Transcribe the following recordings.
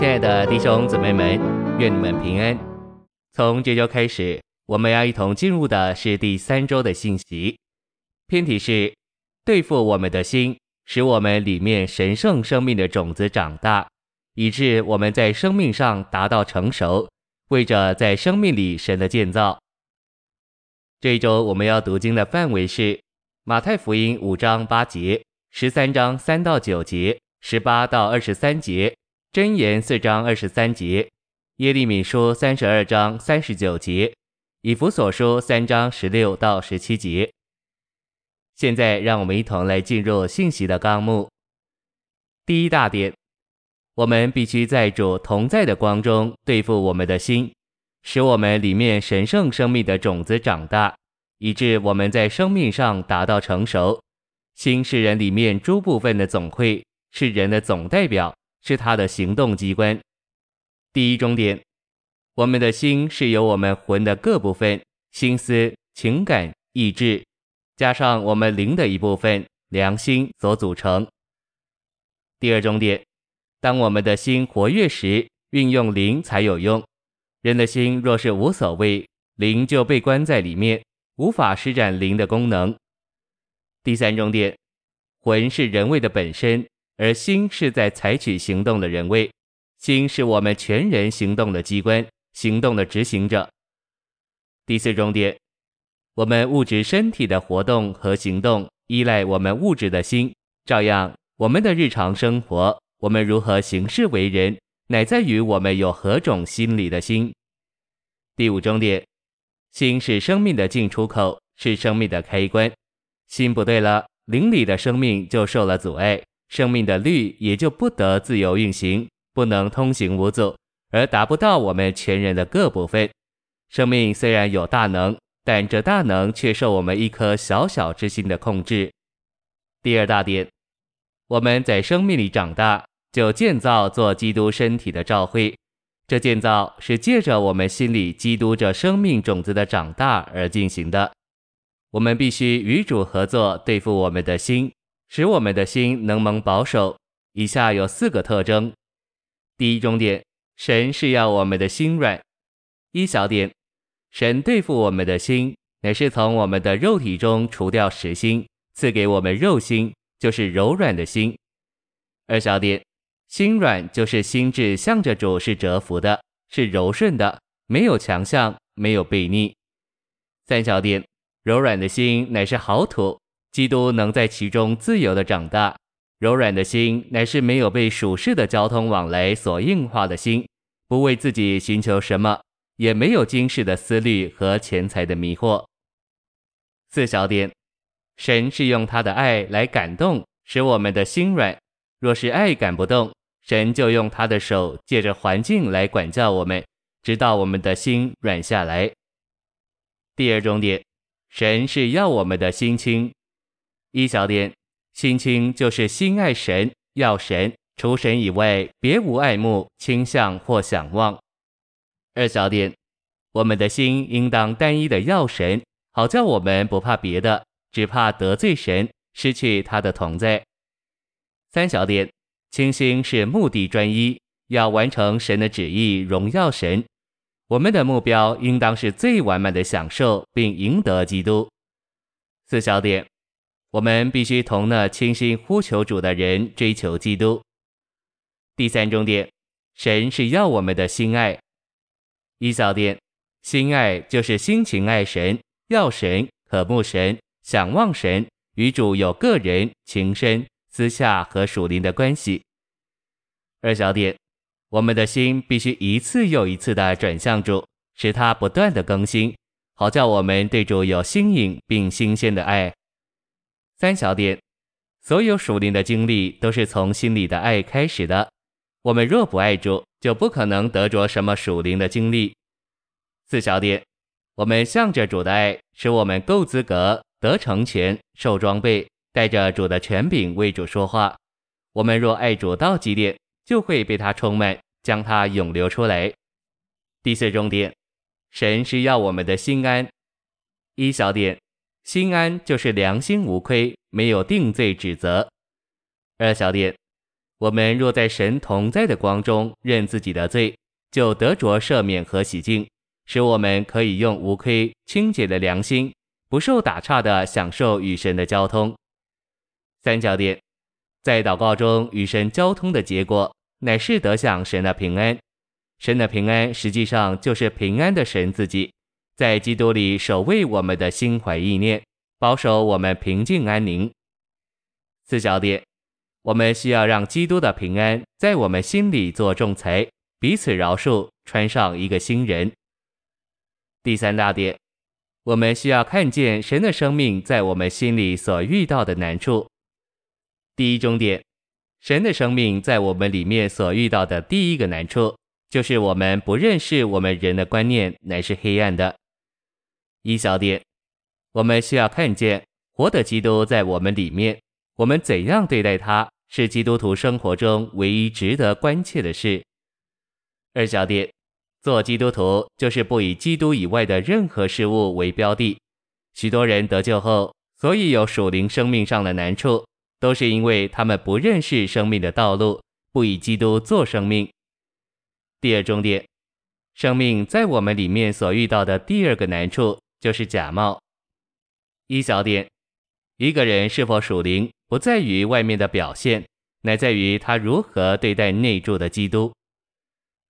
亲爱的弟兄姊妹们，愿你们平安。从这周开始，我们要一同进入的是第三周的信息。篇题是对付我们的心，使我们里面神圣生命的种子长大，以致我们在生命上达到成熟，为着在生命里神的建造。这一周我们要读经的范围是马太福音五章八节、十三章三到九节、十八到二十三节。箴言四章二十三节，耶利米书三十二章三十九节，以弗所书三章十六到十七节。现在，让我们一同来进入信息的纲目。第一大点，我们必须在主同在的光中对付我们的心，使我们里面神圣生命的种子长大，以致我们在生命上达到成熟。心是人里面诸部分的总会，是人的总代表。是他的行动机关。第一重点，我们的心是由我们魂的各部分——心思、情感、意志，加上我们灵的一部分——良心所组成。第二终点，当我们的心活跃时，运用灵才有用。人的心若是无所谓，灵就被关在里面，无法施展灵的功能。第三重点，魂是人位的本身。而心是在采取行动的人位，心是我们全人行动的机关，行动的执行者。第四重点，我们物质身体的活动和行动依赖我们物质的心，照样我们的日常生活，我们如何行事为人，乃在于我们有何种心理的心。第五重点，心是生命的进出口，是生命的开关，心不对了，灵里的生命就受了阻碍。生命的律也就不得自由运行，不能通行无阻，而达不到我们全人的各部分。生命虽然有大能，但这大能却受我们一颗小小之心的控制。第二大点，我们在生命里长大，就建造做基督身体的照会。这建造是借着我们心里基督这生命种子的长大而进行的。我们必须与主合作，对付我们的心。使我们的心能蒙保守。以下有四个特征：第一重点，神是要我们的心软。一小点，神对付我们的心，乃是从我们的肉体中除掉实心，赐给我们肉心，就是柔软的心。二小点，心软就是心智向着主是折服的，是柔顺的，没有强项，没有悖逆。三小点，柔软的心乃是好土。基督能在其中自由地长大，柔软的心乃是没有被属世的交通往来所硬化的心，不为自己寻求什么，也没有今世的思虑和钱财的迷惑。四小点，神是用他的爱来感动，使我们的心软。若是爱感不动，神就用他的手借着环境来管教我们，直到我们的心软下来。第二重点，神是要我们的心清。一小点，心清就是心爱神，要神，除神以外，别无爱慕、倾向或想望。二小点，我们的心应当单一的要神，好叫我们不怕别的，只怕得罪神，失去他的同在。三小点，清心是目的专一，要完成神的旨意，荣耀神。我们的目标应当是最完满的享受，并赢得基督。四小点。我们必须同那倾心呼求主的人追求基督。第三重点，神是要我们的心爱。一小点，心爱就是心情爱神，要神，渴慕神，想望神，与主有个人、情深、私下和属灵的关系。二小点，我们的心必须一次又一次地转向主，使他不断地更新，好叫我们对主有新颖并新鲜的爱。三小点，所有属灵的经历都是从心里的爱开始的。我们若不爱主，就不可能得着什么属灵的经历。四小点，我们向着主的爱，使我们够资格得成全、受装备，带着主的权柄为主说话。我们若爱主到极点，就会被他充满，将他涌流出来。第四重点，神是要我们的心安。一小点。心安就是良心无亏，没有定罪指责。二小点，我们若在神同在的光中认自己的罪，就得着赦免和洗净，使我们可以用无亏清洁的良心，不受打岔的享受与神的交通。三角点，在祷告中与神交通的结果，乃是得享神的平安。神的平安实际上就是平安的神自己，在基督里守卫我们的心怀意念，保守我们平静安宁。四小点。我们需要让基督的平安在我们心里做仲裁，彼此饶恕，穿上一个新人。第三大点，我们需要看见神的生命在我们心里所遇到的难处。第一中点，神的生命在我们里面所遇到的第一个难处，就是我们不认识我们人的观念乃是黑暗的。一小点，我们需要看见活的基督在我们里面。我们怎样对待他，是基督徒生活中唯一值得关切的事。二小点，做基督徒就是不以基督以外的任何事物为标的。许多人得救后，所以有属灵生命上的难处，都是因为他们不认识生命的道路，不以基督做生命。第二重点，生命在我们里面所遇到的第二个难处，就是假冒。一小点，一个人是否属灵，不在于外面的表现，乃在于他如何对待内住的基督。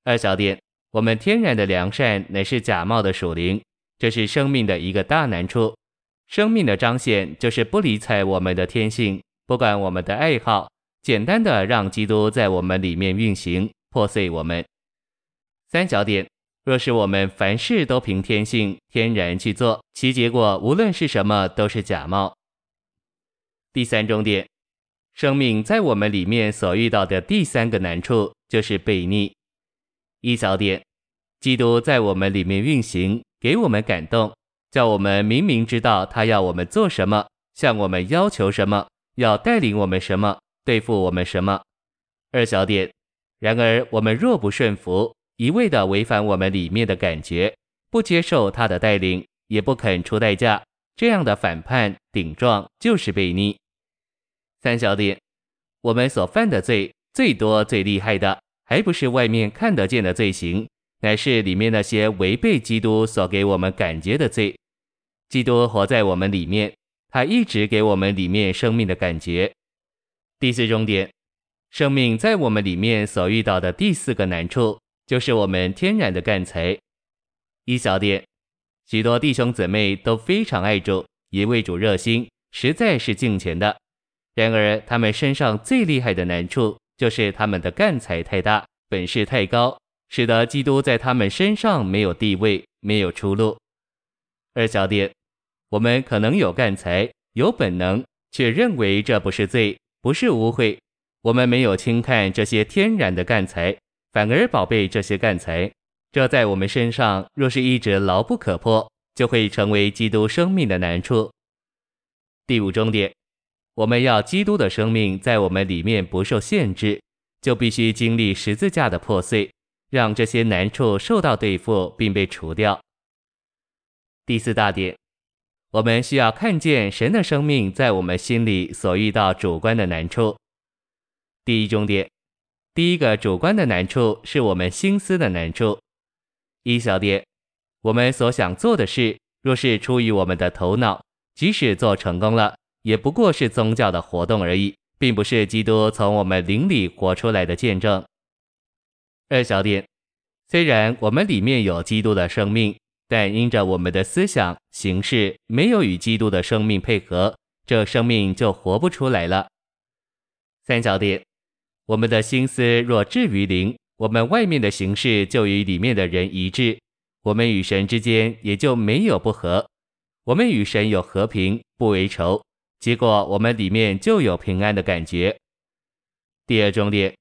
二小点，我们天然的良善乃是假冒的属灵，这是生命的一个大难处。生命的彰显就是不理睬我们的天性，不管我们的爱好，简单的让基督在我们里面运行，破碎我们。三小点，若是我们凡事都凭天性天然去做，其结果无论是什么都是假冒。第三重点，生命在我们里面所遇到的第三个难处就是悖逆。一小点，基督在我们里面运行，给我们感动，叫我们明明知道他要我们做什么，向我们要求什么，要带领我们什么，对付我们什么。二小点，然而我们若不顺服，一味的违反我们里面的感觉，不接受他的带领，也不肯出代价。这样的反叛顶撞就是悖逆。三小点，我们所犯的罪最多最厉害的，还不是外面看得见的罪行，乃是里面那些违背基督所给我们感觉的罪。基督活在我们里面，他一直给我们里面生命的感觉。第四重点，生命在我们里面所遇到的第四个难处，就是我们天然的干才。一小点。许多弟兄姊妹都非常爱主，也为主热心，实在是敬虔的。然而，他们身上最厉害的难处，就是他们的干才太大，本事太高，使得基督在他们身上没有地位，没有出路。二小点，我们可能有干才，有本能，却认为这不是罪，不是污秽。我们没有轻看这些天然的干才，反而宝贝这些干才。这在我们身上若是一直牢不可破，就会成为基督生命的难处。第五重点，我们要基督的生命在我们里面不受限制，就必须经历十字架的破碎，让这些难处受到对付并被除掉。第四大点，我们需要看见神的生命在我们心里所遇到主观的难处。第一重点，第一个主观的难处是我们心思的难处。一小点，我们所想做的事，若是出于我们的头脑，即使做成功了，也不过是宗教的活动而已，并不是基督从我们灵里活出来的见证。二小点，虽然我们里面有基督的生命，但因着我们的思想形式没有与基督的生命配合，这生命就活不出来了。三小点，我们的心思若置于灵。我们外面的形式就与里面的人一致，我们与神之间也就没有不和，我们与神有和平，不为仇，结果我们里面就有平安的感觉。第二重点，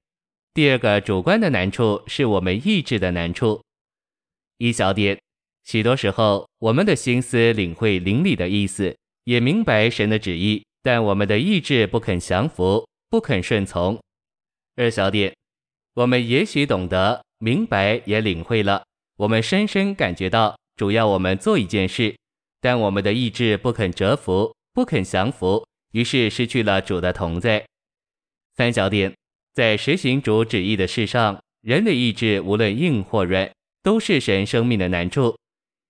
第二个主观的难处是我们意志的难处。一小点，许多时候我们的心思领会灵里的意思，也明白神的旨意，但我们的意志不肯降服，不肯顺从。二小点。我们也许懂得、明白，也领会了。我们深深感觉到，主要我们做一件事，但我们的意志不肯折服，不肯降服，于是失去了主的同在。三小点，在实行主旨意的事上，人的意志无论硬或软，都是神生命的难处。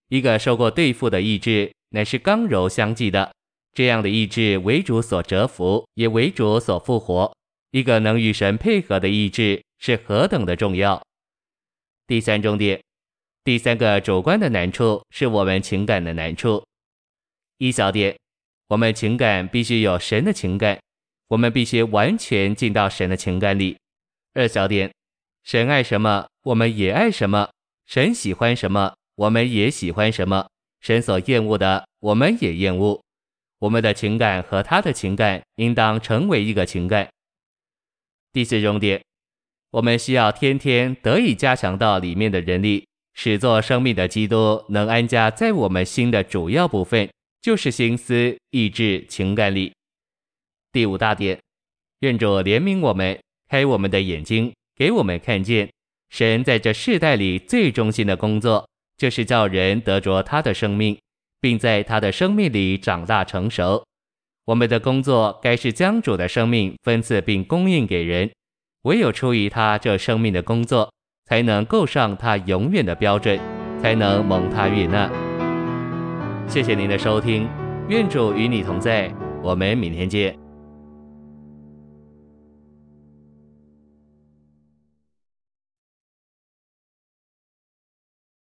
一个受过对付的意志，乃是刚柔相济的。这样的意志为主所折服，也为主所复活。一个能与神配合的意志是何等的重要。第三重点，第三个主观的难处是我们情感的难处。一小点，我们情感必须有神的情感。我们必须完全进到神的情感里。二小点，神爱什么，我们也爱什么；神喜欢什么，我们也喜欢什么；神所厌恶的，我们也厌恶。我们的情感和他的情感应当成为一个情感。第四重点，我们需要天天得以加强到里面的人力，使作生命的基督能安家在我们心的主要部分，就是心思、意志、情感里。第五大点，愿主怜悯我们，开我们的眼睛，给我们看见，神在这世代里最忠心的工作，就是叫人得着他的生命，并在他的生命里长大成熟。我们的工作该是将主的生命分赐并供应给人，唯有出于他这生命的工作，才能够上他永远的标准，才能蒙他悦纳。谢谢您的收听，愿主与你同在，我们明天见。